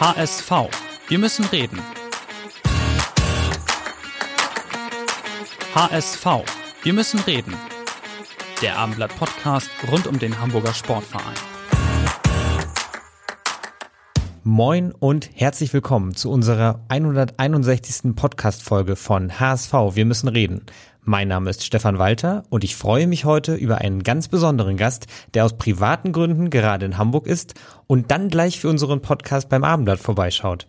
HSV. Wir müssen reden. HSV. Wir müssen reden. Der Abendblatt Podcast rund um den Hamburger Sportverein. Moin und herzlich willkommen zu unserer 161. Podcast-Folge von HSV. Wir müssen reden. Mein Name ist Stefan Walter und ich freue mich heute über einen ganz besonderen Gast, der aus privaten Gründen gerade in Hamburg ist und dann gleich für unseren Podcast beim Abendblatt vorbeischaut.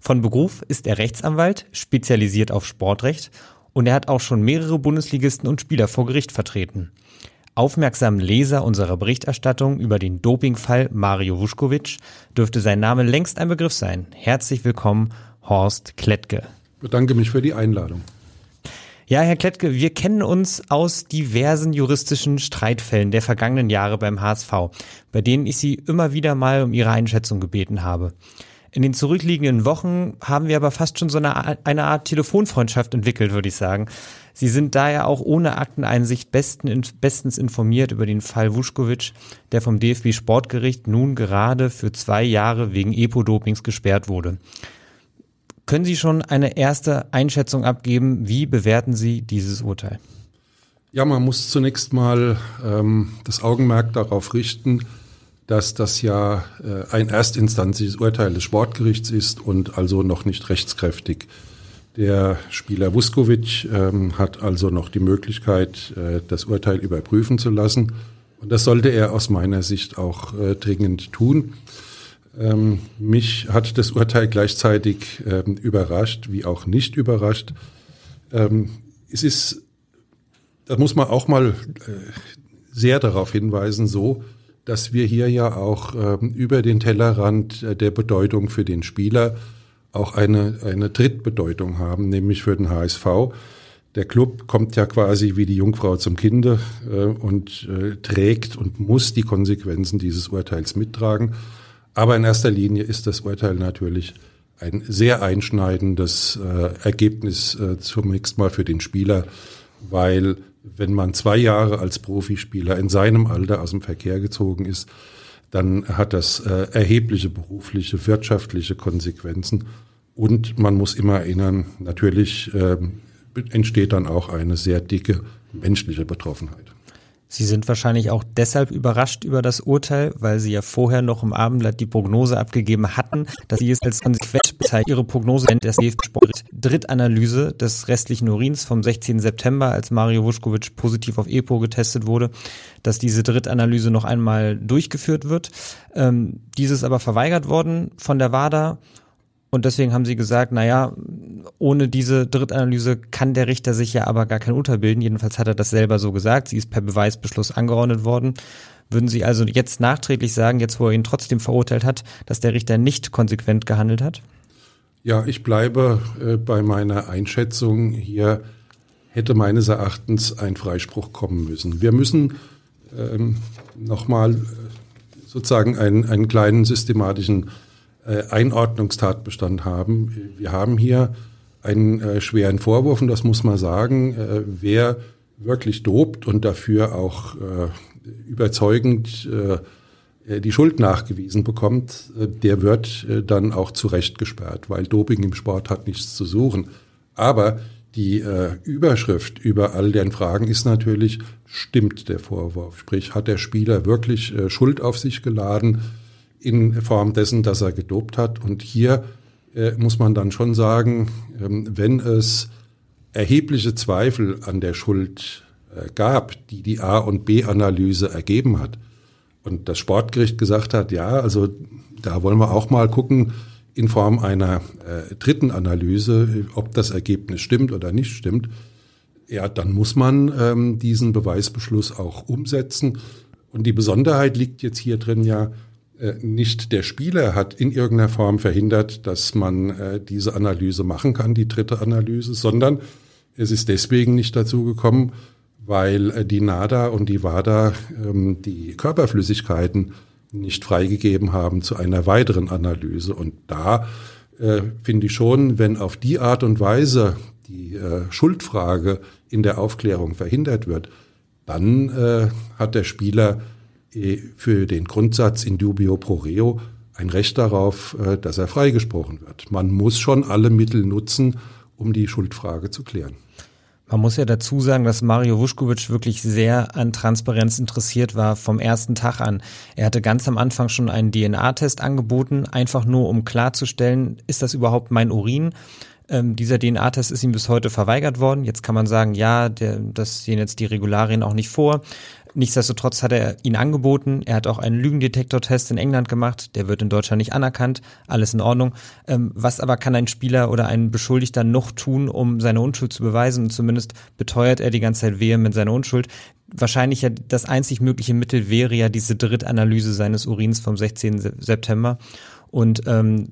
Von Beruf ist er Rechtsanwalt, spezialisiert auf Sportrecht und er hat auch schon mehrere Bundesligisten und Spieler vor Gericht vertreten. Aufmerksamen Leser unserer Berichterstattung über den Dopingfall Mario Vuskovic dürfte sein Name längst ein Begriff sein. Herzlich willkommen, Horst Klettke. Ich bedanke mich für die Einladung. Ja, Herr Klettke, wir kennen uns aus diversen juristischen Streitfällen der vergangenen Jahre beim HSV, bei denen ich Sie immer wieder mal um Ihre Einschätzung gebeten habe. In den zurückliegenden Wochen haben wir aber fast schon so eine, eine Art Telefonfreundschaft entwickelt, würde ich sagen. Sie sind daher auch ohne Akteneinsicht besten, bestens informiert über den Fall Vuskovic, der vom DFB Sportgericht nun gerade für zwei Jahre wegen Epo-Dopings gesperrt wurde. Können Sie schon eine erste Einschätzung abgeben? Wie bewerten Sie dieses Urteil? Ja, man muss zunächst mal ähm, das Augenmerk darauf richten, dass das ja äh, ein erstinstanzliches Urteil des Sportgerichts ist und also noch nicht rechtskräftig. Der Spieler Vuskovic ähm, hat also noch die Möglichkeit, äh, das Urteil überprüfen zu lassen. Und das sollte er aus meiner Sicht auch äh, dringend tun. Ähm, mich hat das Urteil gleichzeitig ähm, überrascht, wie auch nicht überrascht. Ähm, es ist, da muss man auch mal äh, sehr darauf hinweisen, so, dass wir hier ja auch ähm, über den Tellerrand äh, der Bedeutung für den Spieler auch eine, eine Drittbedeutung haben, nämlich für den HSV. Der Club kommt ja quasi wie die Jungfrau zum Kinde äh, und äh, trägt und muss die Konsequenzen dieses Urteils mittragen. Aber in erster Linie ist das Urteil natürlich ein sehr einschneidendes äh, Ergebnis äh, zunächst mal für den Spieler, weil wenn man zwei Jahre als Profispieler in seinem Alter aus dem Verkehr gezogen ist, dann hat das äh, erhebliche berufliche, wirtschaftliche Konsequenzen. Und man muss immer erinnern, natürlich äh, entsteht dann auch eine sehr dicke menschliche Betroffenheit. Sie sind wahrscheinlich auch deshalb überrascht über das Urteil, weil Sie ja vorher noch im Abendblatt die Prognose abgegeben hatten, dass Sie es als konsequent bezeichnen. Ihre Prognose nennt das DFB-Sport Drittanalyse des restlichen Urins vom 16. September, als Mario Vuskovic positiv auf EPO getestet wurde, dass diese Drittanalyse noch einmal durchgeführt wird. Ähm, dieses aber verweigert worden von der WADA und deswegen haben sie gesagt, naja, ohne diese Drittanalyse kann der Richter sich ja aber gar kein Urteil bilden. Jedenfalls hat er das selber so gesagt. Sie ist per Beweisbeschluss angeordnet worden. Würden Sie also jetzt nachträglich sagen, jetzt wo er ihn trotzdem verurteilt hat, dass der Richter nicht konsequent gehandelt hat? Ja, ich bleibe äh, bei meiner Einschätzung. Hier hätte meines Erachtens ein Freispruch kommen müssen. Wir müssen ähm, nochmal äh, sozusagen einen, einen kleinen systematischen Einordnungstatbestand haben. Wir haben hier einen äh, schweren Vorwurf und das muss man sagen, äh, wer wirklich dobt und dafür auch äh, überzeugend äh, die Schuld nachgewiesen bekommt, äh, der wird äh, dann auch zu gesperrt, weil Doping im Sport hat nichts zu suchen. Aber die äh, Überschrift über all den Fragen ist natürlich, stimmt der Vorwurf? Sprich, hat der Spieler wirklich äh, Schuld auf sich geladen? In Form dessen, dass er gedopt hat. Und hier äh, muss man dann schon sagen, ähm, wenn es erhebliche Zweifel an der Schuld äh, gab, die die A- und B-Analyse ergeben hat, und das Sportgericht gesagt hat, ja, also da wollen wir auch mal gucken in Form einer äh, dritten Analyse, ob das Ergebnis stimmt oder nicht stimmt, ja, dann muss man ähm, diesen Beweisbeschluss auch umsetzen. Und die Besonderheit liegt jetzt hier drin ja, nicht der Spieler hat in irgendeiner Form verhindert, dass man äh, diese Analyse machen kann, die dritte Analyse, sondern es ist deswegen nicht dazu gekommen, weil äh, die NADA und die WADA ähm, die Körperflüssigkeiten nicht freigegeben haben zu einer weiteren Analyse. Und da äh, finde ich schon, wenn auf die Art und Weise die äh, Schuldfrage in der Aufklärung verhindert wird, dann äh, hat der Spieler äh, für den Grundsatz in dubio pro reo ein Recht darauf, äh, dass er freigesprochen wird. Man muss schon alle Mittel nutzen, um die Schuldfrage zu klären. Man muss ja dazu sagen, dass Mario Vuskovic wirklich sehr an Transparenz interessiert war vom ersten Tag an. Er hatte ganz am Anfang schon einen DNA-Test angeboten, einfach nur um klarzustellen, ist das überhaupt mein Urin? Ähm, dieser DNA-Test ist ihm bis heute verweigert worden. Jetzt kann man sagen, ja, der, das sehen jetzt die Regularien auch nicht vor. Nichtsdestotrotz hat er ihn angeboten. Er hat auch einen Lügendetektor-Test in England gemacht. Der wird in Deutschland nicht anerkannt. Alles in Ordnung. Ähm, was aber kann ein Spieler oder ein Beschuldigter noch tun, um seine Unschuld zu beweisen? Und zumindest beteuert er die ganze Zeit vehement seine Unschuld. Wahrscheinlich ja das einzig mögliche Mittel wäre ja diese Drittanalyse seines Urins vom 16. September. Und ähm,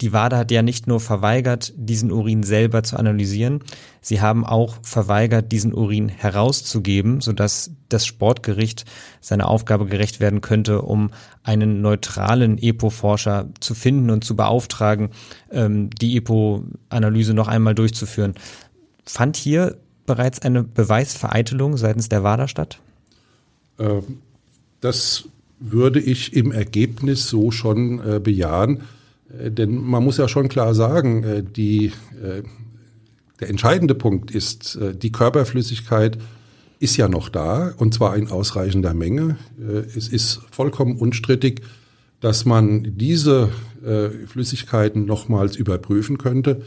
die WADA hat ja nicht nur verweigert, diesen Urin selber zu analysieren, sie haben auch verweigert, diesen Urin herauszugeben, sodass das Sportgericht seiner Aufgabe gerecht werden könnte, um einen neutralen EPO-Forscher zu finden und zu beauftragen, ähm, die EPO-Analyse noch einmal durchzuführen. Fand hier bereits eine Beweisvereitelung seitens der WADA statt? Ähm, das würde ich im Ergebnis so schon äh, bejahen. Äh, denn man muss ja schon klar sagen, äh, die, äh, der entscheidende Punkt ist, die Körperflüssigkeit ist ja noch da und zwar in ausreichender Menge. Es ist vollkommen unstrittig, dass man diese Flüssigkeiten nochmals überprüfen könnte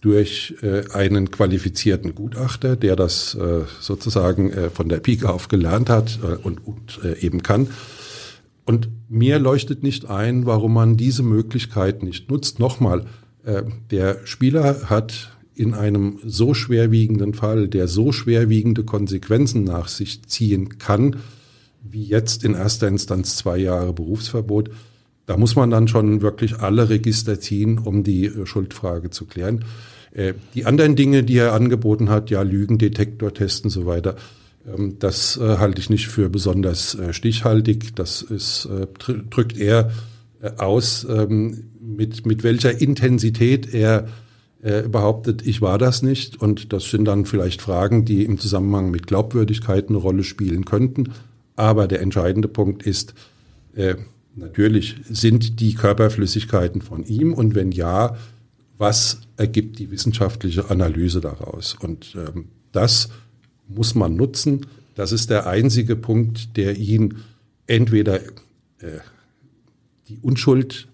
durch einen qualifizierten Gutachter, der das sozusagen von der Pike auf gelernt hat und, und eben kann. Und mir leuchtet nicht ein, warum man diese Möglichkeit nicht nutzt. Nochmal, äh, der Spieler hat in einem so schwerwiegenden Fall, der so schwerwiegende Konsequenzen nach sich ziehen kann, wie jetzt in erster Instanz zwei Jahre Berufsverbot, da muss man dann schon wirklich alle Register ziehen, um die äh, Schuldfrage zu klären. Äh, die anderen Dinge, die er angeboten hat, ja, Lügendetektor testen und so weiter, das äh, halte ich nicht für besonders äh, stichhaltig. Das ist, äh, drückt eher aus, ähm, mit, mit welcher Intensität er behauptet, ich war das nicht. Und das sind dann vielleicht Fragen, die im Zusammenhang mit Glaubwürdigkeit eine Rolle spielen könnten. Aber der entscheidende Punkt ist, natürlich sind die Körperflüssigkeiten von ihm und wenn ja, was ergibt die wissenschaftliche Analyse daraus? Und ähm, das muss man nutzen. Das ist der einzige Punkt, der ihn entweder äh, die Unschuld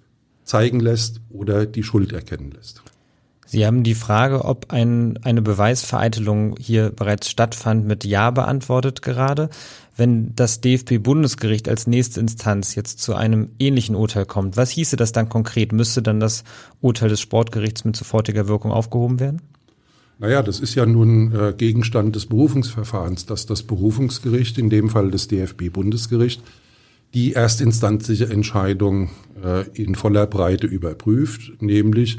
zeigen lässt oder die Schuld erkennen lässt. Sie haben die Frage, ob ein, eine Beweisvereitelung hier bereits stattfand, mit Ja beantwortet gerade. Wenn das DFB-Bundesgericht als nächste Instanz jetzt zu einem ähnlichen Urteil kommt, was hieße das dann konkret? Müsste dann das Urteil des Sportgerichts mit sofortiger Wirkung aufgehoben werden? Naja, das ist ja nun äh, Gegenstand des Berufungsverfahrens, dass das Berufungsgericht, in dem Fall das DFB-Bundesgericht, die erstinstanzliche Entscheidung äh, in voller Breite überprüft, nämlich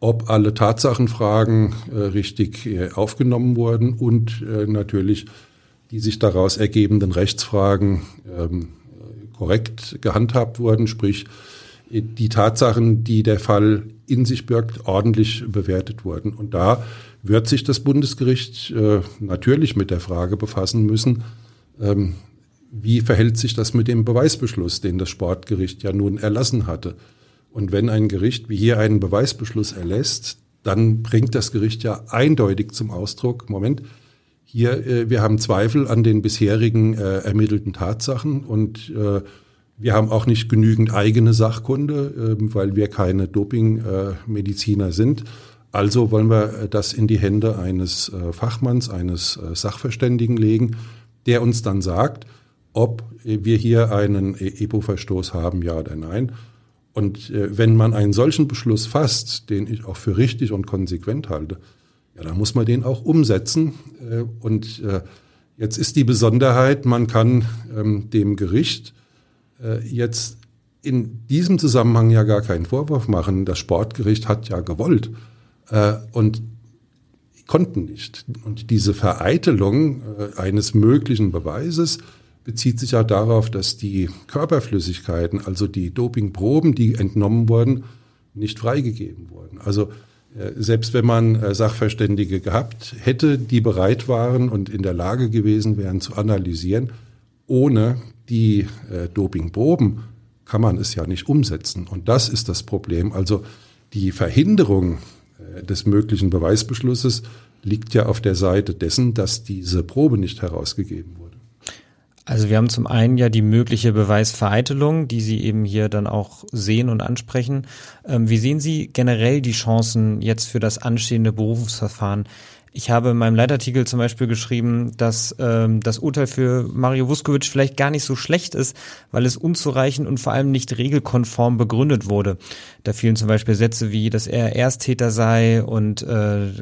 ob alle Tatsachenfragen äh, richtig äh, aufgenommen wurden und äh, natürlich die sich daraus ergebenden Rechtsfragen ähm, korrekt gehandhabt wurden, sprich die Tatsachen, die der Fall in sich birgt, ordentlich bewertet wurden. Und da wird sich das Bundesgericht äh, natürlich mit der Frage befassen müssen, ähm, wie verhält sich das mit dem Beweisbeschluss, den das Sportgericht ja nun erlassen hatte. Und wenn ein Gericht wie hier einen Beweisbeschluss erlässt, dann bringt das Gericht ja eindeutig zum Ausdruck, Moment, hier, äh, wir haben Zweifel an den bisherigen äh, ermittelten Tatsachen und äh, wir haben auch nicht genügend eigene Sachkunde, äh, weil wir keine Dopingmediziner sind. Also wollen wir äh, das in die Hände eines äh, Fachmanns, eines äh, Sachverständigen legen, der uns dann sagt, ob wir hier einen EPO-Verstoß haben, ja oder nein. Und wenn man einen solchen Beschluss fasst, den ich auch für richtig und konsequent halte, ja, dann muss man den auch umsetzen. Und Jetzt ist die Besonderheit, man kann ähm, dem Gericht jetzt in diesem Zusammenhang ja gar keinen Vorwurf machen. Das Sportgericht hat ja gewollt äh, und konnten nicht. Und diese Vereitelung äh, eines möglichen Beweises bezieht sich ja darauf, dass die Körperflüssigkeiten, also die Dopingproben, die entnommen wurden, nicht freigegeben wurden. Also äh, selbst wenn man äh, Sachverständige gehabt hätte, die bereit waren und in der Lage gewesen wären zu analysieren, ohne die äh, Dopingproben kann man es ja nicht umsetzen. Und das ist das Problem. Also die Verhinderung des möglichen Beweisbeschlusses liegt ja auf der Seite dessen, dass diese Probe nicht herausgegeben wurde. Also wir haben zum einen ja die mögliche Beweisvereitelung, die Sie eben hier dann auch sehen und ansprechen. Ähm, wie sehen Sie generell die Chancen jetzt für das anstehende Berufungsverfahren? Ich habe in meinem Leitartikel zum Beispiel geschrieben, dass ähm, das Urteil für Mario Vuskovic vielleicht gar nicht so schlecht ist, weil es unzureichend und vor allem nicht regelkonform begründet wurde. Da fielen zum Beispiel Sätze wie, dass er Ersttäter sei und äh,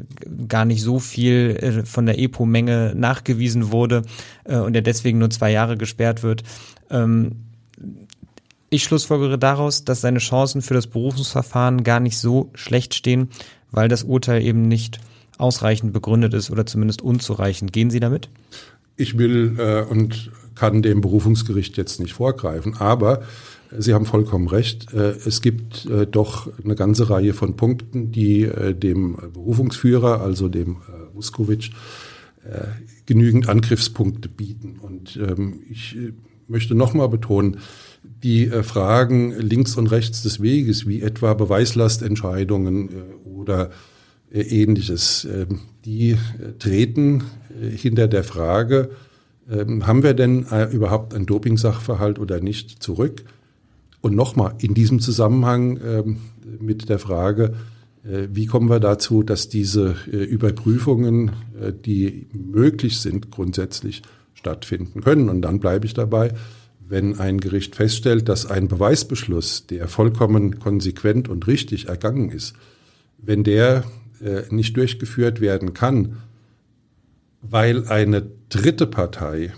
gar nicht so viel äh, von der EPO-Menge nachgewiesen wurde äh, und er deswegen nur zwei Jahre gesperrt wird. Ähm, ich schlussfolgere daraus, dass seine Chancen für das Berufungsverfahren gar nicht so schlecht stehen, weil das Urteil eben nicht ausreichend begründet ist oder zumindest unzureichend. Gehen Sie damit? Ich will äh, und kann dem Berufungsgericht jetzt nicht vorgreifen, aber Sie haben vollkommen recht. Äh, es gibt äh, doch eine ganze Reihe von Punkten, die äh, dem Berufungsführer, also dem Vuskovic, genügend Angriffspunkte bieten. Und ähm, ich möchte nochmal betonen, die Fragen links und rechts des Weges, wie etwa Beweislastentscheidungen oder ähnliches. Ähm, die äh, treten äh, hinter der Frage, ähm, haben wir denn überhaupt einen Doping-Sachverhalt oder nicht zurück? Und nochmal in diesem Zusammenhang ähm, mit der Frage, wie kommen wir dazu, dass diese Überprüfungen, die möglich sind, grundsätzlich stattfinden können? Und dann bleibe ich dabei, wenn ein Gericht feststellt, dass ein Beweisbeschluss, der vollkommen konsequent und richtig ergangen ist, wenn der äh, nicht durchgeführt werden kann, weil eine dritte Partei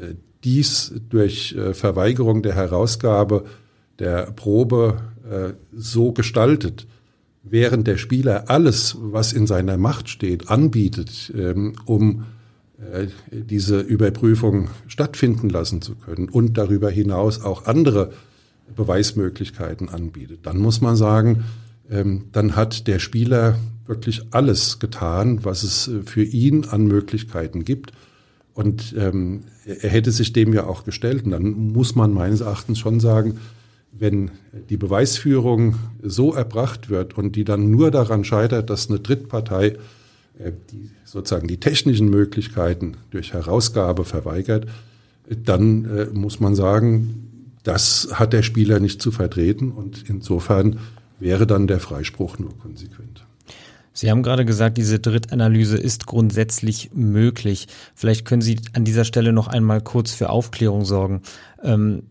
äh, dies durch äh, Verweigerung der Herausgabe der Probe so gestaltet, während der Spieler alles, was in seiner Macht steht, anbietet, ähm, um diese Überprüfung stattfinden lassen zu können und darüber hinaus auch andere Beweismöglichkeiten anbietet, dann muss man sagen, ähm, dann hat der Spieler wirklich alles getan, was es äh, für ihn an Möglichkeiten gibt. Und ähm, er hätte sich dem ja auch gestellt. Und dann muss man meines Erachtens schon sagen, wenn die Beweisführung so erbracht wird und die dann nur daran scheitert, dass eine Drittpartei äh, die, sozusagen die technischen Möglichkeiten durch Herausgabe verweigert, dann äh, muss man sagen, das hat der Spieler nicht zu vertreten und insofern wäre dann der Freispruch nur konsequent. Sie haben gerade gesagt, diese Drittanalyse ist grundsätzlich möglich. Vielleicht können Sie an dieser Stelle noch einmal kurz für Aufklärung sorgen. Ähm,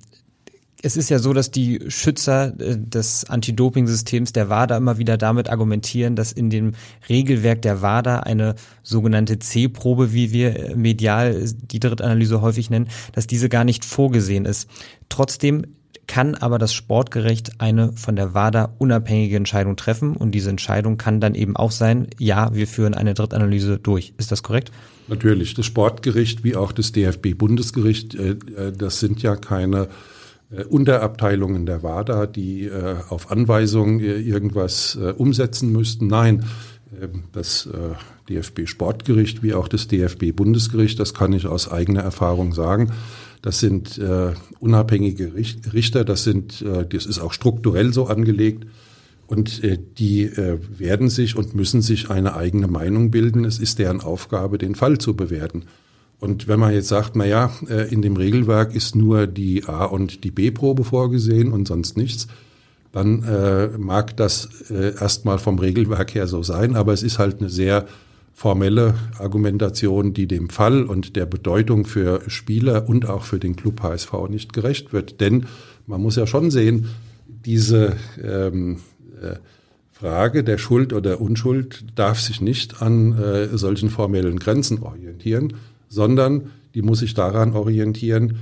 es ist ja so, dass die Schützer äh, des Anti-Doping-Systems der WADA immer wieder damit argumentieren, dass in dem Regelwerk der WADA eine sogenannte C-Probe, wie wir äh, medial die Drittanalyse häufig nennen, dass diese gar nicht vorgesehen ist. Trotzdem kann aber das Sportgericht eine von der WADA unabhängige Entscheidung treffen und diese Entscheidung kann dann eben auch sein, ja, wir führen eine Drittanalyse durch. Ist das korrekt? Natürlich. Das Sportgericht wie auch das DFB-Bundesgericht, äh, äh, das sind ja keine äh, Unterabteilungen der WADA, die auf Anweisung irgendwas umsetzen müssten. Nein, ähm, das DFB-Sportgericht wie auch das DFB-Bundesgericht, das kann ich aus eigener Erfahrung sagen, das sind äh, unabhängige Richter, das sind, äh, das ist auch strukturell so angelegt. Und äh, die äh, werden sich und müssen sich eine eigene Meinung bilden. Es ist deren Aufgabe, den Fall zu bewerten. Und wenn man jetzt sagt, na ja, äh, in dem Regelwerk ist nur die A- und die B-Probe vorgesehen und sonst nichts, dann mag das erstmal vom Regelwerk her so sein, aber es ist halt eine sehr formelle Argumentation, die dem Fall und der Bedeutung für Spieler und auch für den Club HSV nicht gerecht wird. Denn man muss ja schon sehen, diese ähm, äh, Frage der Schuld oder Unschuld darf sich nicht an äh, solchen formellen Grenzen orientieren, sondern die muss sich daran orientieren,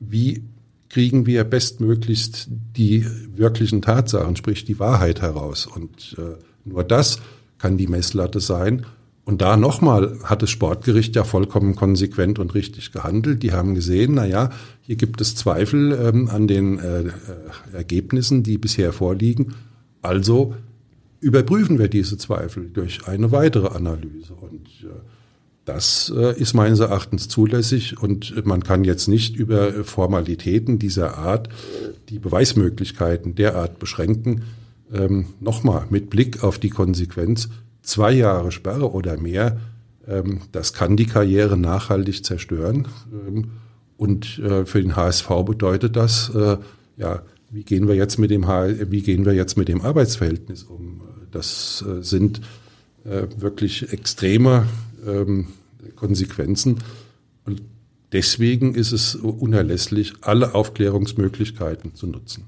wie kriegen wir bestmöglichst die wirklichen Tatsachen, sprich die Wahrheit heraus. Und äh, nur das kann die Messlatte sein. Und da nochmal hat das Sportgericht ja vollkommen konsequent und richtig gehandelt. Die haben gesehen, na ja, hier gibt es Zweifel ähm, an den äh, äh, Ergebnissen, die bisher vorliegen. Also überprüfen wir diese Zweifel durch eine weitere Analyse. Und äh, das äh, ist meines Erachtens zulässig und man kann jetzt nicht über Formalitäten dieser Art die Beweismöglichkeiten derart beschränken. Ähm, Nochmal mit Blick auf die Konsequenz, zwei Jahre Sperre oder mehr, ähm, das kann die Karriere nachhaltig zerstören. Ähm, und äh, für den HSV bedeutet das, äh, ja, wie gehen wir jetzt mit dem, wie gehen wir jetzt mit dem Arbeitsverhältnis um? Das äh, sind wirklich extreme ähm, Konsequenzen. Und deswegen ist es unerlässlich, alle Aufklärungsmöglichkeiten zu nutzen.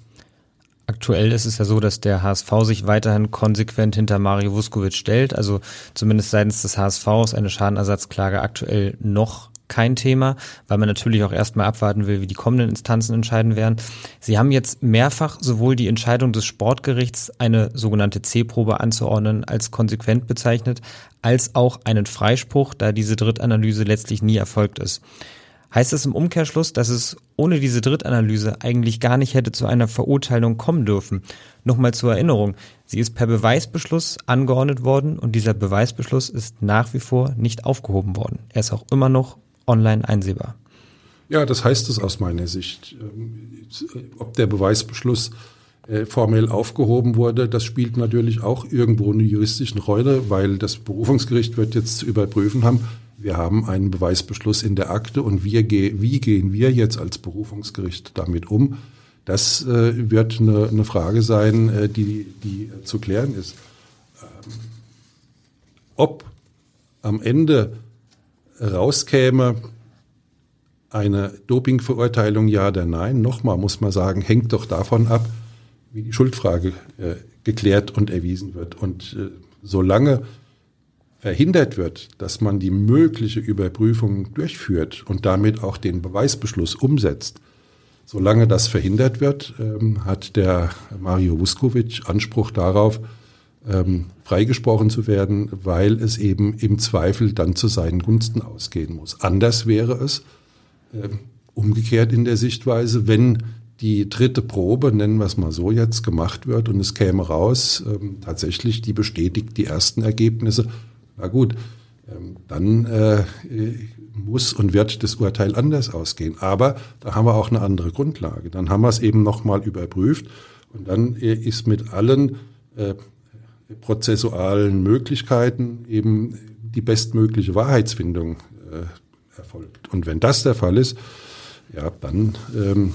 Aktuell ist es ja so, dass der HSV sich weiterhin konsequent hinter Mario Vuskovic stellt. Also zumindest seitens des HSV ist eine Schadenersatzklage aktuell noch kein Thema, weil man natürlich auch erstmal abwarten will, wie die kommenden Instanzen entscheiden werden. Sie haben jetzt mehrfach sowohl die Entscheidung des Sportgerichts, eine sogenannte C-Probe anzuordnen, als konsequent bezeichnet, als auch einen Freispruch, da diese Drittanalyse letztlich nie erfolgt ist. Heißt das im Umkehrschluss, dass es ohne diese Drittanalyse eigentlich gar nicht hätte zu einer Verurteilung kommen dürfen? Nochmal zur Erinnerung, sie ist per Beweisbeschluss angeordnet worden und dieser Beweisbeschluss ist nach wie vor nicht aufgehoben worden. Er ist auch immer noch online einsehbar. Ja, das heißt es aus meiner Sicht. Ähm, ob der Beweisbeschluss äh, formell aufgehoben wurde, das spielt natürlich auch irgendwo eine juristische Rolle, weil das Berufungsgericht wird jetzt zu überprüfen haben, wir haben einen Beweisbeschluss in der Akte und wir ge wie gehen wir jetzt als Berufungsgericht damit um? Das äh, wird eine, eine, Frage sein, äh, die, die zu klären ist. Ähm, ob am Ende rauskäme eine Dopingverurteilung, ja oder nein, nochmal muss man sagen, hängt doch davon ab, wie die Schuldfrage äh, geklärt und erwiesen wird. Und äh, solange verhindert wird, dass man die mögliche Überprüfung durchführt und damit auch den Beweisbeschluss umsetzt, solange das verhindert wird, ähm, hat der Mario Vuskovic Anspruch darauf, ähm, freigesprochen zu werden, weil es eben im Zweifel dann zu seinen Gunsten ausgehen muss. Anders wäre es äh, umgekehrt in der Sichtweise, wenn die dritte Probe, nennen wir es mal so jetzt, gemacht wird und es käme raus, ähm, tatsächlich, die bestätigt die ersten Ergebnisse, na gut, ähm, dann äh, muss und wird das Urteil anders ausgehen. Aber da haben wir auch eine andere Grundlage. Dann haben wir es eben nochmal überprüft und dann äh, ist mit allen äh, prozessualen Möglichkeiten eben die bestmögliche Wahrheitsfindung erfolgt. Und wenn das der Fall ist, ja, dann ähm,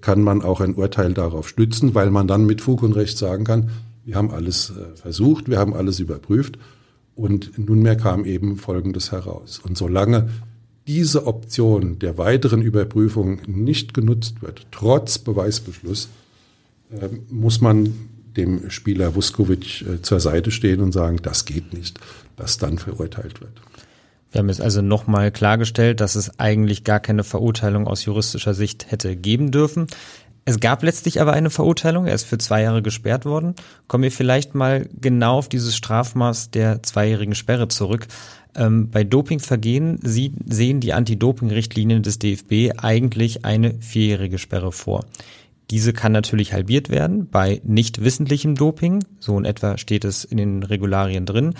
kann man auch ein Urteil darauf stützen, weil man dann mit Fug und Recht sagen kann, wir haben alles versucht, wir haben alles überprüft und nunmehr kam eben Folgendes heraus. Und solange diese Option der weiteren Überprüfung nicht genutzt wird, trotz Beweisbeschluss, äh, muss man dem Spieler Vuskovic äh, zur Seite stehen und sagen, das geht nicht, dass dann verurteilt wird. Wir haben jetzt also nochmal klargestellt, dass es eigentlich gar keine Verurteilung aus juristischer Sicht hätte geben dürfen. Es gab letztlich aber eine Verurteilung, er ist für zwei Jahre gesperrt worden. Kommen wir vielleicht mal genau auf dieses Strafmaß der zweijährigen Sperre zurück. Ähm, bei Dopingvergehen sie, sehen die Anti-Doping-Richtlinien des DFB eigentlich eine vierjährige Sperre vor. Diese kann natürlich halbiert werden bei nicht wissentlichem Doping, so in etwa steht es in den Regularien drin.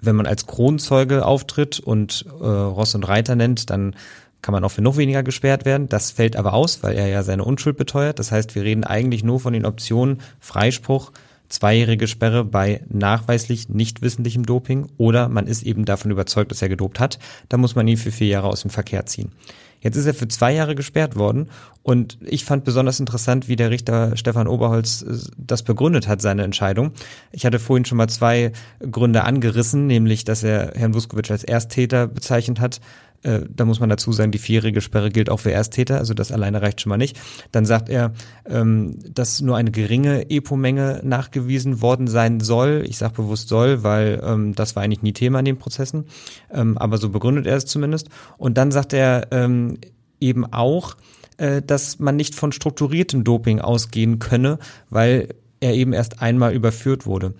Wenn man als Kronzeuge auftritt und äh, Ross und Reiter nennt, dann kann man auch für noch weniger gesperrt werden. Das fällt aber aus, weil er ja seine Unschuld beteuert. Das heißt, wir reden eigentlich nur von den Optionen Freispruch, zweijährige Sperre bei nachweislich nicht wissentlichem Doping oder man ist eben davon überzeugt, dass er gedopt hat. Da muss man ihn für vier Jahre aus dem Verkehr ziehen. Jetzt ist er für zwei Jahre gesperrt worden und ich fand besonders interessant, wie der Richter Stefan Oberholz äh, das begründet hat, seine Entscheidung. Ich hatte vorhin schon mal zwei Gründe angerissen, nämlich, dass er Herrn Vuskovic als Ersttäter bezeichnet hat, Äh, da muss man dazu sagen, die vierjährige Sperre gilt auch für Ersttäter, also das alleine reicht schon mal nicht. Dann sagt er, ähm, dass nur eine geringe EPO-Menge nachgewiesen worden sein soll. Ich sage bewusst soll, weil ähm, das war eigentlich nie Thema in den Prozessen. Ähm, aber so begründet er es zumindest. Und dann sagt er ähm, eben auch, äh, dass man nicht von strukturiertem Doping ausgehen könne, weil er eben erst einmal überführt wurde.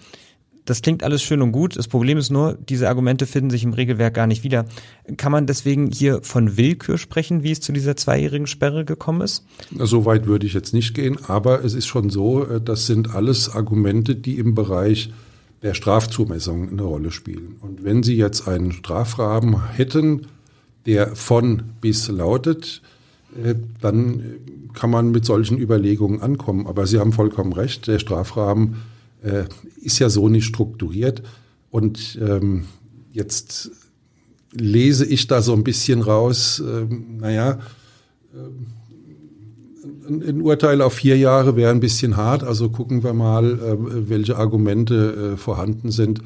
Das klingt alles schön und gut. Das Problem ist nur, diese Argumente finden sich im Regelwerk gar nicht wieder. Kann man deswegen hier von Willkür sprechen, wie es zu dieser zweijährigen Sperre gekommen ist? So weit würde ich jetzt nicht gehen, aber es ist schon so, äh, das sind alles Argumente, die im Bereich der Strafzumessung eine Rolle spielen. Und wenn Sie jetzt einen Strafrahmen hätten, der von bis lautet, äh, dann kann man mit solchen Überlegungen ankommen. Aber Sie haben vollkommen recht, der Strafrahmen äh, ist ja so nicht strukturiert. Und ähm, jetzt lese ich da so ein bisschen raus, ähm, naja, äh, ein, ein Urteil auf vier Jahre wäre ein bisschen hart, also gucken wir mal, äh, welche Argumente äh, vorhanden sind,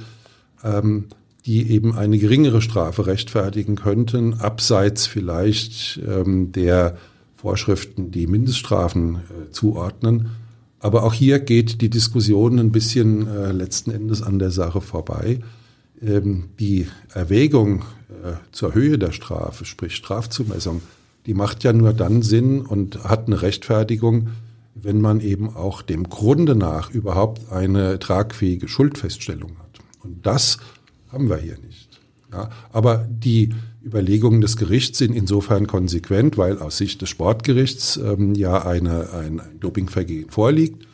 ähm, die eben eine geringere Strafe rechtfertigen könnten, abseits vielleicht ähm, der Vorschriften, die Mindeststrafen äh, zuordnen. Aber auch hier geht die Diskussion ein bisschen äh, letzten Endes an der Sache vorbei. Ähm, die Erwägung äh, zur Höhe der Strafe, sprich Strafzumessung, die macht ja nur dann Sinn und hat eine Rechtfertigung, wenn man eben auch dem Grunde nach überhaupt eine tragfähige Schuldfeststellung hat. Und das haben wir hier nicht. Ja, aber die Überlegungen des Gerichts sind insofern konsequent, weil aus Sicht des Sportgerichts ähm, ja eine, ein, Dopingvergehen vorliegt.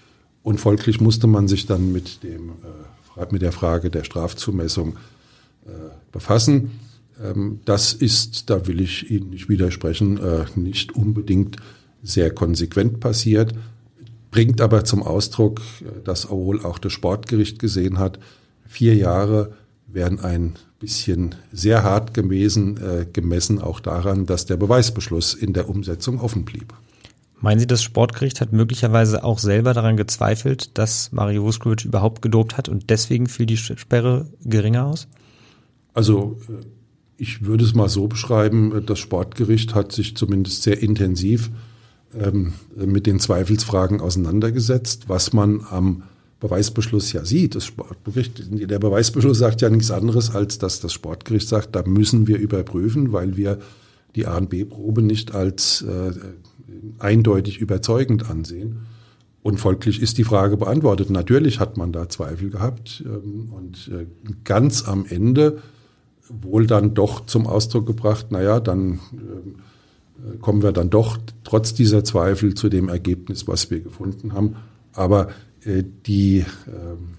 Und folglich musste man sich dann mit, dem, äh, mit der Frage der Strafzumessung äh, befassen. Ähm, das ist, da will ich Ihnen nicht widersprechen, äh, nicht unbedingt sehr konsequent passiert, bringt aber zum Ausdruck, äh, dass wohl auch das Sportgericht gesehen hat, vier Jahre werden ein bisschen sehr hart gewesen, äh, gemessen auch daran, dass der Beweisbeschluss in der Umsetzung offen blieb. Meinen Sie, das Sportgericht hat möglicherweise auch selber daran gezweifelt, dass Mario Vuskovic überhaupt gedopt hat und deswegen fiel die Sperre geringer aus? Also äh, ich würde es mal so beschreiben, das Sportgericht hat sich zumindest sehr intensiv ähm, mit den Zweifelsfragen auseinandergesetzt, was man am Beweisbeschluss ja sieht. Das Sportgericht, der Beweisbeschluss sagt ja nichts anderes, als dass das Sportgericht sagt, da müssen wir überprüfen, weil wir die A und B-Probe nicht als äh, eindeutig überzeugend ansehen. Und folglich ist die Frage beantwortet. Natürlich hat man da Zweifel gehabt ähm, und äh, ganz am Ende wohl dann doch zum Ausdruck gebracht, naja, dann äh, kommen wir dann doch trotz dieser Zweifel zu dem Ergebnis, was wir gefunden haben. Aber die ähm,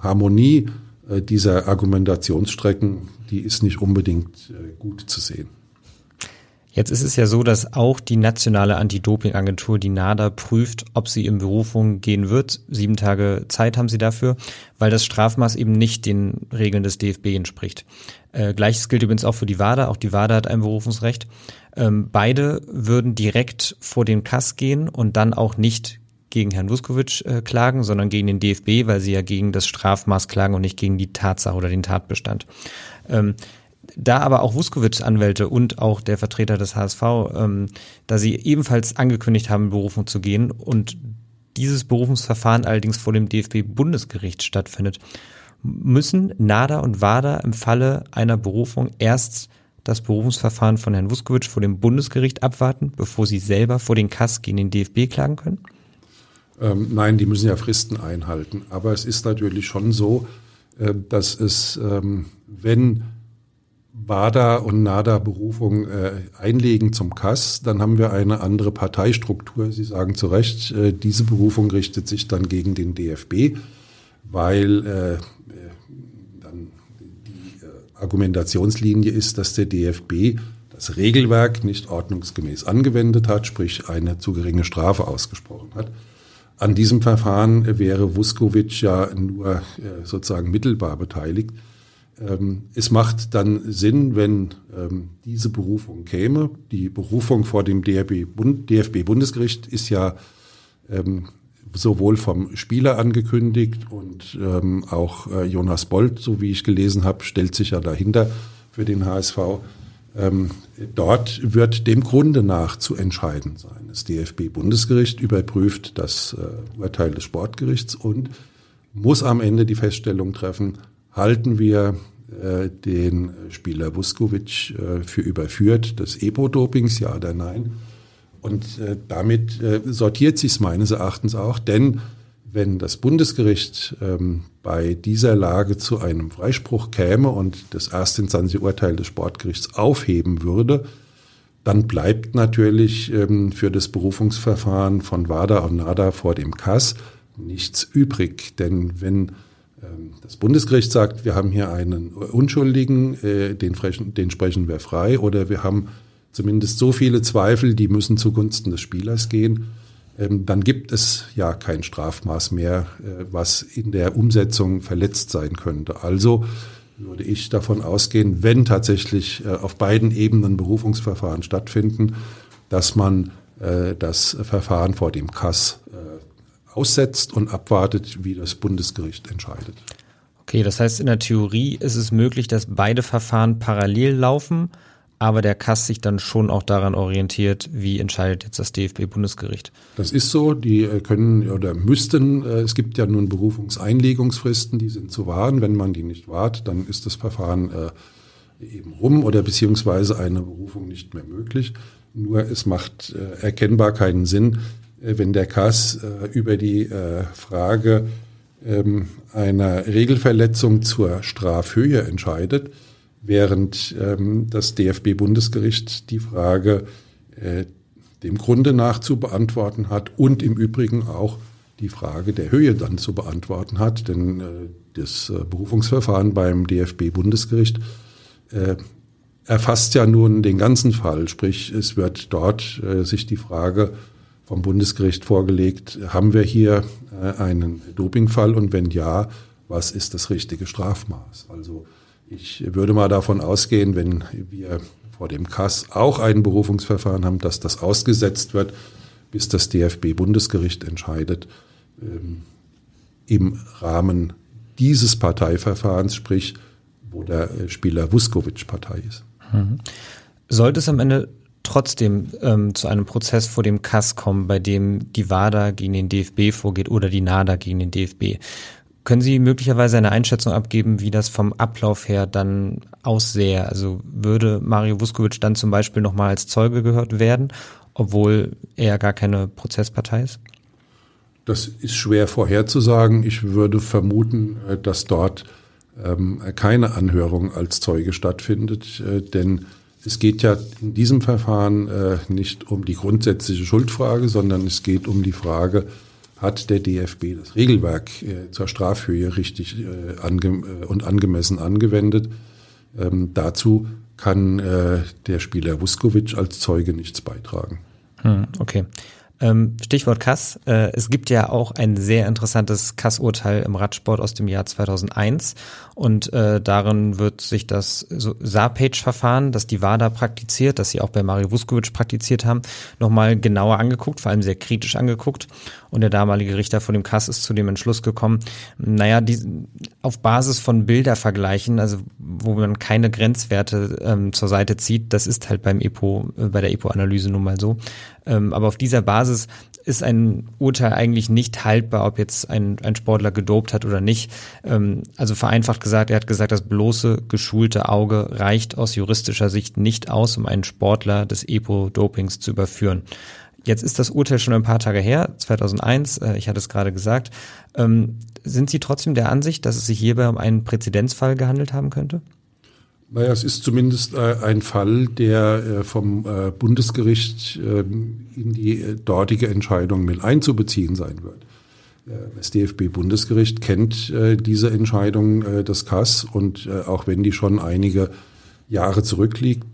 Harmonie äh, dieser Argumentationsstrecken, die ist nicht unbedingt äh, gut zu sehen. Jetzt ist es ja so, dass auch die nationale Anti-Doping-Agentur, die NADA, prüft, ob sie in Berufung gehen wird. Sieben Tage Zeit haben sie dafür, weil das Strafmaß eben nicht den Regeln des DFB entspricht. Äh, Gleiches gilt übrigens auch für die WADA. Auch die WADA hat ein Berufungsrecht. Ähm, beide würden direkt vor den Kass gehen und dann auch nicht gegen Herrn Vuskovic äh, klagen, sondern gegen den DFB, weil sie ja gegen das Strafmaß klagen und nicht gegen die Tatsache oder den Tatbestand. Ähm, da aber auch Vuskovic-Anwälte und auch der Vertreter des HSV, ähm, da sie ebenfalls angekündigt haben, in Berufung zu gehen und dieses Berufungsverfahren allerdings vor dem DFB-Bundesgericht stattfindet, müssen NADA und WADA im Falle einer Berufung erst das Berufungsverfahren von Herrn Vuskovic vor dem Bundesgericht abwarten, bevor sie selber vor den Kass gegen den DFB klagen können? Ähm, nein, die müssen ja Fristen einhalten. Aber es ist natürlich schon so, äh, dass es, ähm, wenn WADA und NADA Berufung äh, einlegen zum Kass, dann haben wir eine andere Parteistruktur. Sie sagen zu Recht, äh, diese Berufung richtet sich dann gegen den DFB, weil äh, äh, dann die äh, Argumentationslinie ist, dass der DFB das Regelwerk nicht ordnungsgemäß angewendet hat, sprich eine zu geringe Strafe ausgesprochen hat. An diesem Verfahren wäre Vuskovic ja nur äh, sozusagen mittelbar beteiligt. Ähm, es macht dann Sinn, wenn ähm, diese Berufung käme. Die Berufung vor dem DFB-Bundesgericht ist ja ähm, sowohl vom Spieler angekündigt und auch äh, Jonas Bolt, so wie ich gelesen habe, stellt sich ja dahinter für den HSV. Ähm, dort wird dem Grunde nach zu entscheiden sein. Das DFB-Bundesgericht überprüft das äh, Urteil des Sportgerichts und muss am Ende die Feststellung treffen, halten wir äh, den Spieler Vuskovic äh, für überführt des Epo-Dopings, ja oder nein. Und äh, damit sortiert sich es meines Erachtens auch, denn wenn das Bundesgericht ähm, bei dieser Lage zu einem Freispruch käme und das Erstinstanzurteil des Sportgerichts aufheben würde, dann bleibt natürlich ähm, für das Berufungsverfahren von WADA und NADA vor dem KAS nichts übrig. Denn wenn ähm, das Bundesgericht sagt, wir haben hier einen Unschuldigen, äh, den, den sprechen wir frei, oder wir haben zumindest so viele Zweifel, die müssen zugunsten des Spielers gehen, dann gibt es ja kein Strafmaß mehr, äh, was in der Umsetzung verletzt sein könnte. Also würde ich davon ausgehen, wenn tatsächlich äh, auf beiden Ebenen Berufungsverfahren stattfinden, dass man äh, das Verfahren vor dem KAS aussetzt und abwartet, wie das Bundesgericht entscheidet. Okay, das heißt, in der Theorie ist es möglich, dass beide Verfahren parallel laufen aber der Kass sich dann schon auch daran orientiert, wie entscheidet jetzt das DFB-Bundesgericht. Das ist so, die äh, können oder müssten, äh, es gibt ja nun Berufungseinlegungsfristen, die sind zu wahren. Wenn man die nicht wahrt, dann ist das Verfahren äh, eben rum oder beziehungsweise eine Berufung nicht mehr möglich. Nur es macht erkennbar keinen Sinn, wenn der Kass über die Frage ähm, einer Regelverletzung zur Strafhöhe entscheidet während ähm, das DFB-Bundesgericht die Frage äh, dem Grunde nach zu beantworten hat und im Übrigen auch die Frage der Höhe dann zu beantworten hat, denn äh, das äh, Berufungsverfahren beim DFB-Bundesgericht äh, erfasst ja nun den ganzen Fall, sprich es wird dort äh, sich die Frage vom Bundesgericht vorgelegt, haben wir hier äh, einen Dopingfall? Und wenn ja, was ist das richtige Strafmaß? Also ich würde mal davon ausgehen, wenn wir vor dem Kass auch ein Berufungsverfahren haben, dass das ausgesetzt wird, bis das DFB-Bundesgericht entscheidet ähm, im Rahmen dieses Parteiverfahrens, sprich wo der äh, Spieler Vuskovic Partei ist. Mhm. Sollte es am Ende trotzdem ähm, zu einem Prozess vor dem Kass kommen, bei dem die WADA gegen den DFB vorgeht oder die NADA gegen den DFB, können Sie möglicherweise eine Einschätzung abgeben, wie das vom Ablauf her dann aussähe? Also würde Mario Vuskovic dann zum Beispiel nochmal als Zeuge gehört werden, obwohl er gar keine Prozesspartei ist? Das ist schwer vorherzusagen. Ich würde vermuten, äh, dass dort ähm, keine Anhörung als Zeuge stattfindet, äh, denn es geht ja in diesem Verfahren äh, nicht um die grundsätzliche Schuldfrage, sondern es geht um die Frage, hat der DFB das Regelwerk äh, zur Strafhöhe richtig äh, ange äh, und angemessen angewendet. Ähm, dazu kann äh, der Spieler Vuskovic als Zeuge nichts beitragen. Hm, okay. Ähm, Stichwort Kass. Äh, es gibt ja auch ein sehr interessantes Kass-Urteil im Radsport aus dem Jahr 2001 und äh, darin wird sich das so Saarpage-Verfahren, das die WADA praktiziert, das sie auch bei Mario Vuskovic praktiziert haben, nochmal genauer angeguckt, vor allem sehr kritisch angeguckt. Und der damalige Richter von dem Kass ist zu dem Entschluss gekommen, naja, die, auf Basis von Bildervergleichen, also wo man keine Grenzwerte ähm, zur Seite zieht, das ist halt beim EPO, äh, bei der EPO-Analyse nun mal so. Ähm, aber auf dieser Basis ist ein Urteil eigentlich nicht haltbar, ob jetzt ein, ein Sportler gedopt hat oder nicht. Ähm, also vereinfacht gesagt, er hat gesagt, das bloße geschulte Auge reicht aus juristischer Sicht nicht aus, um einen Sportler des EPO-Dopings zu überführen. Jetzt ist das Urteil schon ein paar Tage her, 2001, äh, ich hatte es gerade gesagt. Ähm, sind Sie trotzdem der Ansicht, dass es sich hierbei um einen Präzedenzfall gehandelt haben könnte? Naja, es ist zumindest äh, ein Fall, der äh, vom äh, Bundesgericht ähm, in die äh, dortige Entscheidung mit einzubeziehen sein wird. Äh, das DFB-Bundesgericht kennt äh, diese Entscheidung des KAS und auch wenn die schon einige Jahre zurückliegt,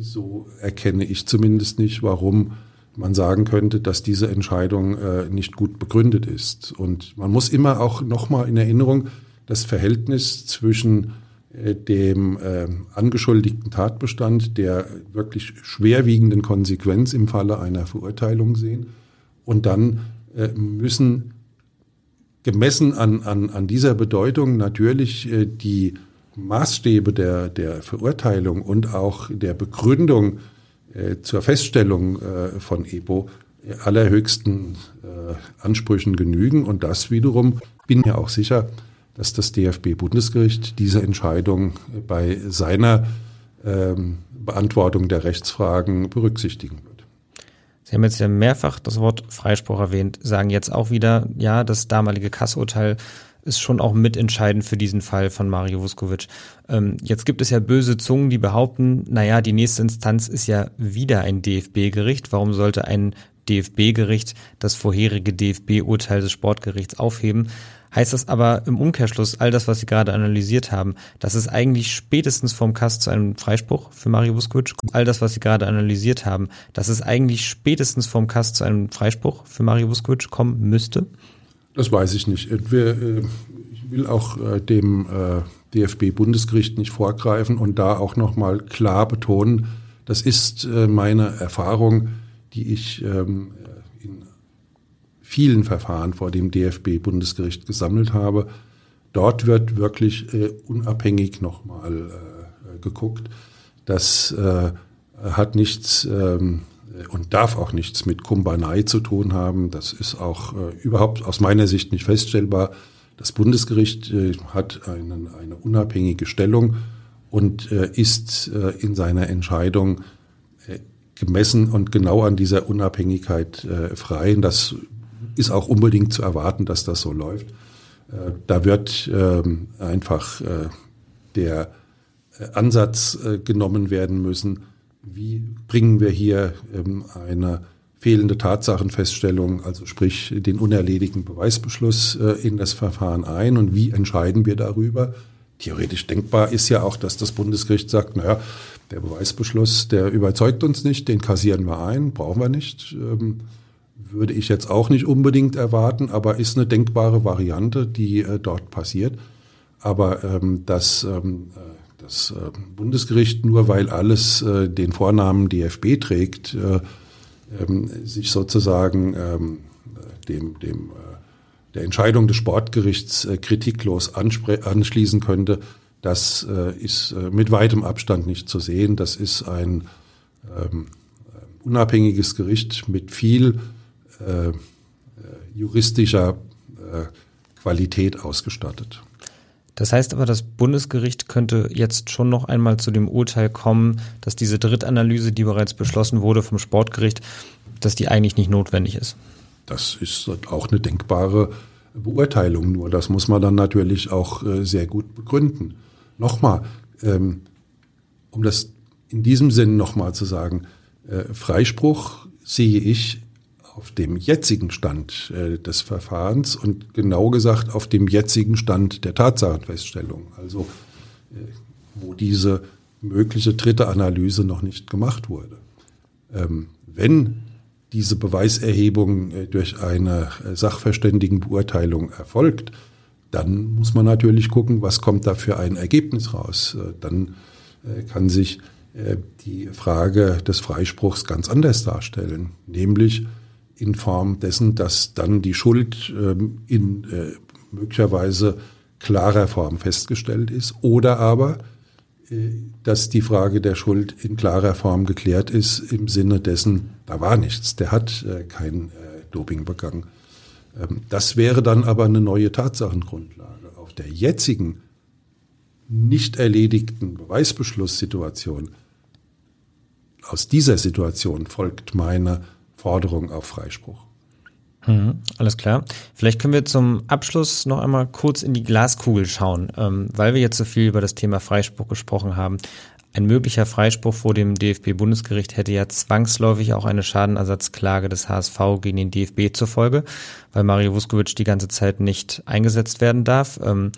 so erkenne ich zumindest nicht, warum man sagen könnte, dass diese Entscheidung nicht gut begründet ist. Und man muss immer auch nochmal in Erinnerung das Verhältnis zwischen äh, dem äh, angeschuldigten Tatbestand der wirklich schwerwiegenden Konsequenz im Falle einer Verurteilung sehen. Und dann äh, müssen gemessen an, an, an dieser Bedeutung natürlich äh, die Maßstäbe der, der Verurteilung und auch der Begründung äh, zur Feststellung äh, von EPO allerhöchsten äh, Ansprüchen genügen. Und das wiederum bin mir auch sicher, dass das DFB-Bundesgericht diese Entscheidung bei seiner ähm, Beantwortung der Rechtsfragen berücksichtigen wird. Sie haben jetzt ja mehrfach das Wort Freispruch erwähnt, sagen jetzt auch wieder, ja, das damalige Kassurteil ist schon auch mitentscheidend für diesen Fall von Mario Vuskovic. Ähm, jetzt gibt es ja böse Zungen, die behaupten, naja, die nächste Instanz ist ja wieder ein DFB-Gericht. Warum sollte ein DFB-Gericht das vorherige DFB-Urteil des Sportgerichts aufheben? Heißt das aber im Umkehrschluss, all das, was Sie gerade analysiert haben, dass es eigentlich spätestens vom Kass zu einem Freispruch für Mario Vuskovic, all das, was Sie gerade analysiert haben, dass es eigentlich spätestens vom Kass zu einem Freispruch für Mario Vuskovic kommen müsste? Das weiß ich nicht. Wir, äh, ich will auch äh, dem äh, DFB-Bundesgericht nicht vorgreifen und da auch nochmal klar betonen, das ist meine Erfahrung, die ich ähm, in vielen Verfahren vor dem DFB-Bundesgericht gesammelt habe. Dort wird wirklich unabhängig nochmal geguckt. Das hat nichts ähm, und darf auch nichts mit Kumbanei zu tun haben. Das ist auch äh, überhaupt aus meiner Sicht nicht feststellbar. Das Bundesgericht äh, hat einen, eine unabhängige Stellung und äh, ist äh, in seiner Entscheidung äh, gemessen und genau an dieser Unabhängigkeit äh, frei. Und das ist auch unbedingt zu erwarten, dass das so läuft. da wird ähm, einfach der Ansatz genommen werden müssen, wie bringen wir hier ähm, eine fehlende Tatsachenfeststellung, also sprich den unerledigten Beweisbeschluss äh, in das Verfahren ein und wie entscheiden wir darüber? Theoretisch denkbar ist ja auch, dass das Bundesgericht sagt, naja, der Beweisbeschluss, der überzeugt uns nicht, den kassieren wir ein, brauchen wir nicht. Ähm, würde ich jetzt auch nicht unbedingt erwarten, aber ist eine denkbare Variante, die äh, dort passiert. Aber ähm, das ähm, das äh, Bundesgericht, nur weil alles äh, den Vornamen DFB trägt, äh, ähm, sich sozusagen ähm, dem, dem, der Entscheidung des Sportgerichts kritiklos anschließen könnte, das ist mit weitem Abstand nicht zu sehen. Das ist ein ähm, unabhängiges Gericht mit viel juristischer Qualität ausgestattet. Das heißt aber, das Bundesgericht könnte jetzt schon noch einmal zu dem Urteil kommen, dass diese Drittanalyse, die bereits beschlossen wurde vom Sportgericht, dass die eigentlich nicht notwendig ist. Das ist auch eine denkbare Beurteilung, nur das muss man dann natürlich auch äh, sehr gut begründen. Nochmal, ähm, um das in diesem Sinn nochmal zu sagen, äh, Freispruch sehe ich auf dem jetzigen Stand äh, des Verfahrens und genau gesagt auf dem jetzigen Stand der Tatsachenfeststellung, also äh, wo diese mögliche dritte Analyse noch nicht gemacht wurde. Ähm, wenn diese Beweiserhebung äh, durch eine äh, Sachverständigenbeurteilung erfolgt, dann muss man natürlich gucken, was kommt da für ein Ergebnis raus. Äh, dann äh, kann sich die Frage des Freispruchs ganz anders darstellen, nämlich in Form dessen, dass dann die Schuld ähm, in äh, möglicherweise klarer Form festgestellt ist oder aber, äh, dass die Frage der Schuld in klarer Form geklärt ist im Sinne dessen, da war nichts, der hat äh, kein äh, Doping begangen. Ähm, das wäre dann aber eine neue Tatsachengrundlage. Auf der jetzigen nicht erledigten Beweisbeschlusssituation, aus dieser Situation folgt meine Forderung auf Freispruch. Mhm, alles klar. Vielleicht können wir zum Abschluss noch einmal kurz in die Glaskugel schauen, ähm, weil wir jetzt so viel über das Thema Freispruch gesprochen haben. Ein möglicher Freispruch vor dem DFB-Bundesgericht hätte ja zwangsläufig auch eine Schadenersatzklage des HSV gegen den DFB zur Folge, weil Mario Vuskovic die ganze Zeit nicht eingesetzt werden darf. Ähm,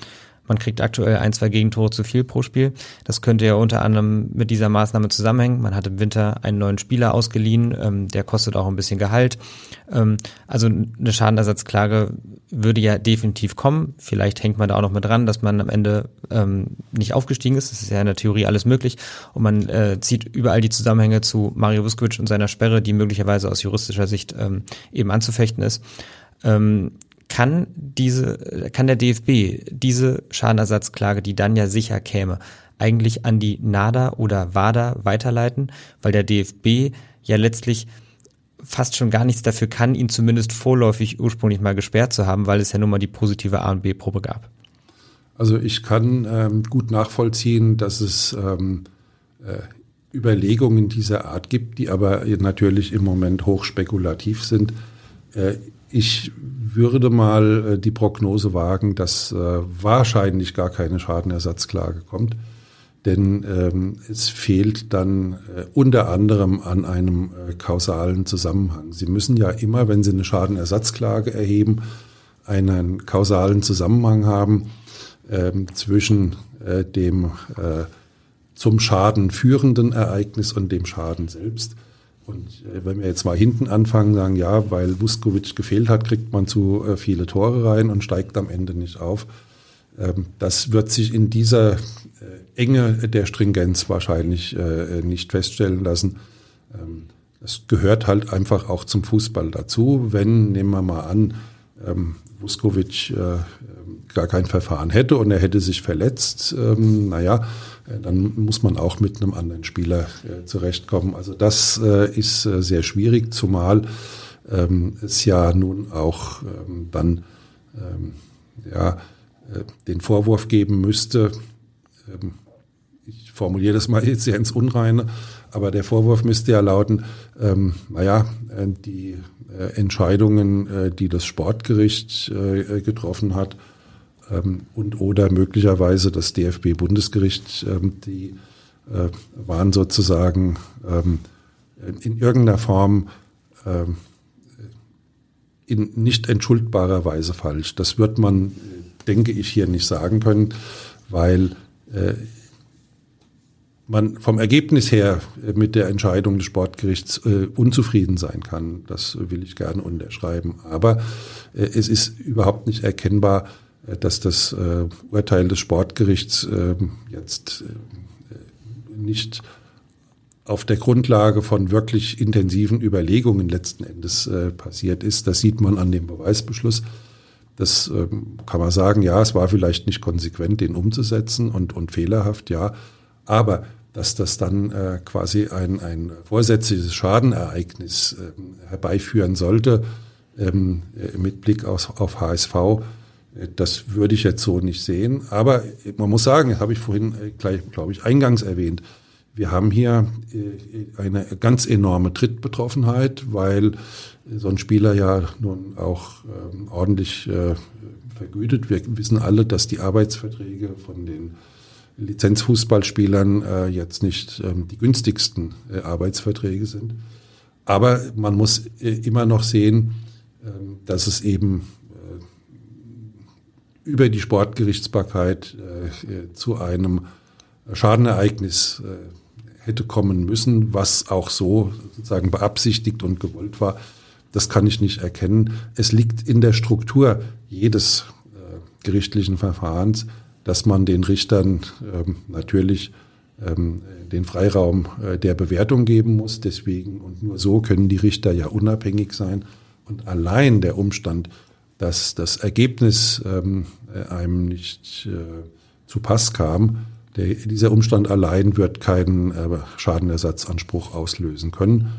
man kriegt aktuell ein, zwei Gegentore zu viel pro Spiel. Das könnte ja unter anderem mit dieser Maßnahme zusammenhängen. Man hat im Winter einen neuen Spieler ausgeliehen, ähm, der kostet auch ein bisschen Gehalt. Ähm, also eine Schadenersatzklage würde ja definitiv kommen. Vielleicht hängt man da auch noch mit dran, dass man am Ende ähm, nicht aufgestiegen ist. Das ist ja in der Theorie alles möglich. Und man äh, zieht überall die Zusammenhänge zu Mario Vuskovic und seiner Sperre, die möglicherweise aus juristischer Sicht ähm, eben anzufechten ist. Ähm, Kann diese, kann der DFB diese Schadenersatzklage, die dann ja sicher käme, eigentlich an die NADA oder WADA weiterleiten? Weil der DFB ja letztlich fast schon gar nichts dafür kann, ihn zumindest vorläufig ursprünglich mal gesperrt zu haben, weil es ja nun mal die positive A und B-Probe gab. Also ich kann ähm, gut nachvollziehen, dass es ähm, äh, Überlegungen dieser Art gibt, die aber natürlich im Moment hochspekulativ sind. Äh, ich würde mal äh, die Prognose wagen, dass äh, wahrscheinlich gar keine Schadenersatzklage kommt. Denn ähm, es fehlt dann äh, unter anderem an einem äh, kausalen Zusammenhang. Sie müssen ja immer, wenn Sie eine Schadenersatzklage erheben, einen kausalen Zusammenhang haben ähm, zwischen äh, dem äh, zum Schaden führenden Ereignis und dem Schaden selbst. Und äh, wenn wir jetzt mal hinten anfangen, sagen, ja, weil Vuskovic gefehlt hat, kriegt man zu äh, viele Tore rein und steigt am Ende nicht auf. Ähm, das wird sich in dieser äh, Enge der Stringenz wahrscheinlich nicht feststellen lassen. Ähm, das gehört halt einfach auch zum Fußball dazu. Wenn, nehmen wir mal an, ähm, Vuskovic äh, gar kein Verfahren hätte und er hätte sich verletzt, ähm, naja, äh, dann muss man auch mit einem anderen Spieler äh, zurechtkommen. Also das äh, ist äh, sehr schwierig, zumal ähm, es ja nun auch ähm, dann ähm, ja, äh, den Vorwurf geben müsste, ähm, ich formuliere das mal jetzt sehr ins Unreine, aber der Vorwurf müsste ja lauten, ähm, naja, die Entscheidungen, äh, die das Sportgericht äh, getroffen hat, ähm, und oder möglicherweise das DFB-Bundesgericht, ähm, die äh, waren sozusagen ähm, in irgendeiner Form in nicht entschuldbarer Weise falsch. Das wird man, denke ich, hier nicht sagen können, weil äh, man vom Ergebnis her mit der Entscheidung des Sportgerichts äh, unzufrieden sein kann. Das will ich gerne unterschreiben. Aber äh, es ist überhaupt nicht erkennbar, äh, dass das äh, Urteil des Sportgerichts äh, jetzt äh, nicht auf der Grundlage von wirklich intensiven Überlegungen letzten Endes äh, passiert ist. Das sieht man an dem Beweisbeschluss. Das ähm, kann man sagen, ja, es war vielleicht nicht konsequent, den umzusetzen und, und fehlerhaft, ja. Aber dass das dann äh, quasi ein, ein vorsätzliches Schadenereignis äh, herbeiführen sollte, ähm, äh, mit Blick auf, auf HSV, das würde ich jetzt so nicht sehen. Aber man muss sagen, das habe ich vorhin äh, gleich, glaube ich, eingangs erwähnt, wir haben hier äh, eine ganz enorme Trittbetroffenheit, weil so ein Spieler ja nun auch ähm, ordentlich äh, vergütet. Wir wissen alle, dass die Arbeitsverträge von den Lizenzfußballspielern jetzt nicht ähm, die günstigsten Arbeitsverträge sind. Aber man muss immer noch sehen, ähm, dass es eben über die Sportgerichtsbarkeit äh, zu einem Schadenereignis äh, hätte kommen müssen, was auch so sozusagen beabsichtigt und gewollt war. Das kann ich nicht erkennen. Es liegt in der Struktur jedes äh, gerichtlichen Verfahrens, dass man den Richtern ähm, natürlich ähm, den Freiraum äh, der Bewertung geben muss. Deswegen und nur so können die Richter ja unabhängig sein. Und allein der Umstand, dass das Ergebnis ähm, einem nicht äh, zu Pass kam, der, dieser Umstand allein wird keinen äh, Schadenersatzanspruch auslösen können.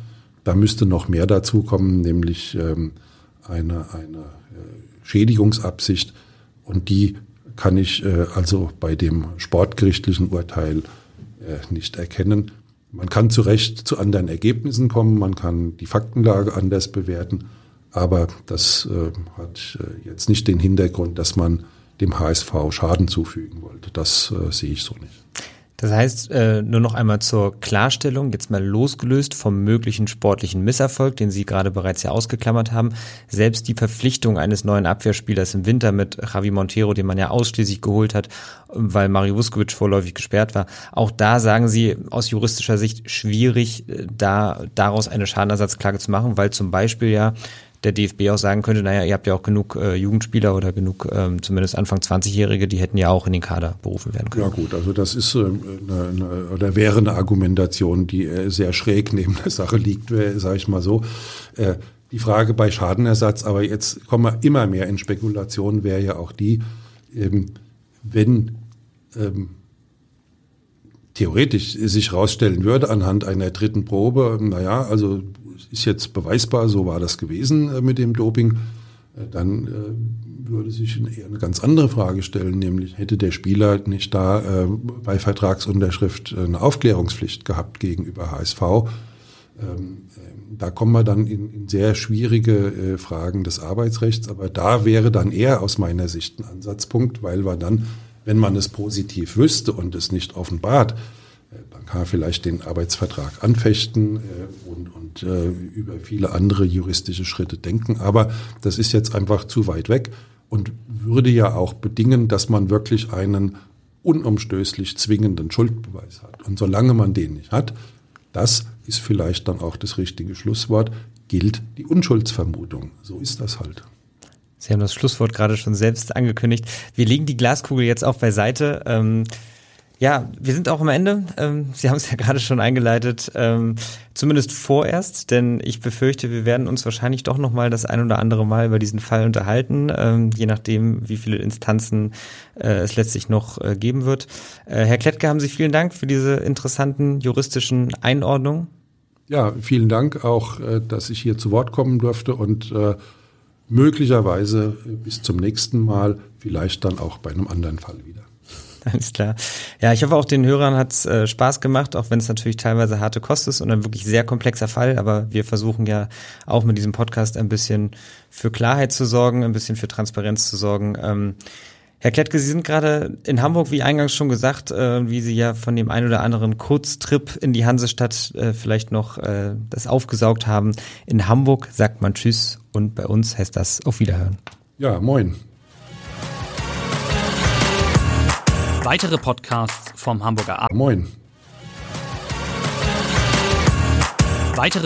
Da müsste noch mehr dazu kommen, nämlich ähm, eine, eine äh, Schädigungsabsicht. Und die kann ich äh, also bei dem sportgerichtlichen Urteil äh, nicht erkennen. Man kann zu Recht zu anderen Ergebnissen kommen, man kann die Faktenlage anders bewerten. Aber das äh, hat äh, jetzt nicht den Hintergrund, dass man dem HSV Schaden zufügen wollte. Das äh, sehe ich so nicht. Das heißt, äh, nur noch einmal zur Klarstellung, jetzt mal losgelöst vom möglichen sportlichen Misserfolg, den Sie gerade bereits ja ausgeklammert haben, selbst die Verpflichtung eines neuen Abwehrspielers im Winter mit Javi Montero, den man ja ausschließlich geholt hat, weil Mario Vuskovic vorläufig gesperrt war, auch da sagen Sie aus juristischer Sicht schwierig, äh, da daraus eine Schadenersatzklage zu machen, weil zum Beispiel ja der DFB auch sagen könnte, naja, ihr habt ja auch genug äh, Jugendspieler oder genug ähm, zumindest Anfang 20-Jährige, die hätten ja auch in den Kader berufen werden können. Ja gut, also das ist äh, eine, eine, oder wäre eine Argumentation, die äh, sehr schräg neben der Sache liegt, sage ich mal so. Äh, die Frage bei Schadenersatz, aber jetzt kommen wir immer mehr in Spekulationen, wäre ja auch die, ähm, wenn ähm, theoretisch sich herausstellen würde anhand einer dritten Probe, naja, also ist jetzt beweisbar, so war das gewesen äh, mit dem Doping, äh, dann äh, würde sich eine ganz andere Frage stellen, nämlich hätte der Spieler nicht da bei Vertragsunterschrift eine Aufklärungspflicht gehabt gegenüber HSV. Ähm, ähm, da kommen wir dann in, sehr schwierige Fragen des Arbeitsrechts, aber da wäre dann eher aus meiner Sicht ein Ansatzpunkt, weil wir dann wenn man es positiv wüsste und es nicht offenbart, dann kann man vielleicht den Arbeitsvertrag anfechten äh, und, und äh, über viele andere juristische Schritte denken. Aber das ist jetzt einfach zu weit weg und würde ja auch bedingen, dass man wirklich einen unumstößlich zwingenden Schuldbeweis hat. Und solange man den nicht hat, das ist vielleicht dann auch das richtige Schlusswort, gilt die Unschuldsvermutung. So ist das halt. Sie haben das Schlusswort gerade schon selbst angekündigt. Wir legen die Glaskugel jetzt auch beiseite. Ähm, ja, wir sind auch am Ende. Ähm, Sie haben es ja gerade schon eingeleitet, ähm, zumindest vorerst, denn ich befürchte, wir werden uns wahrscheinlich doch noch mal das ein oder andere Mal über diesen Fall unterhalten, ähm, je nachdem, wie viele Instanzen äh, es letztlich noch äh, geben wird. Äh, Herr Klettke, haben Sie vielen Dank für diese interessanten juristischen Einordnungen. Ja, vielen Dank auch, äh, dass ich hier zu Wort kommen durfte und äh, möglicherweise bis zum nächsten Mal, vielleicht dann auch bei einem anderen Fall wieder. Alles klar. Ja, ich hoffe auch den Hörern hat es äh, Spaß gemacht, auch wenn es natürlich teilweise harte Kost ist und ein wirklich sehr komplexer Fall. Aber wir versuchen ja auch mit diesem Podcast ein bisschen für Klarheit zu sorgen, ein bisschen für Transparenz zu sorgen. Ähm, Herr Klettke, Sie sind gerade in Hamburg, wie eingangs schon gesagt, äh, wie Sie ja von dem ein oder anderen Kurztrip in die Hansestadt äh, vielleicht noch äh, das aufgesaugt haben. In Hamburg sagt man Tschüss und bei uns heißt das auf Wiederhören. Ja, moin. Weitere Podcasts vom Hamburger Abend. Moin. Weitere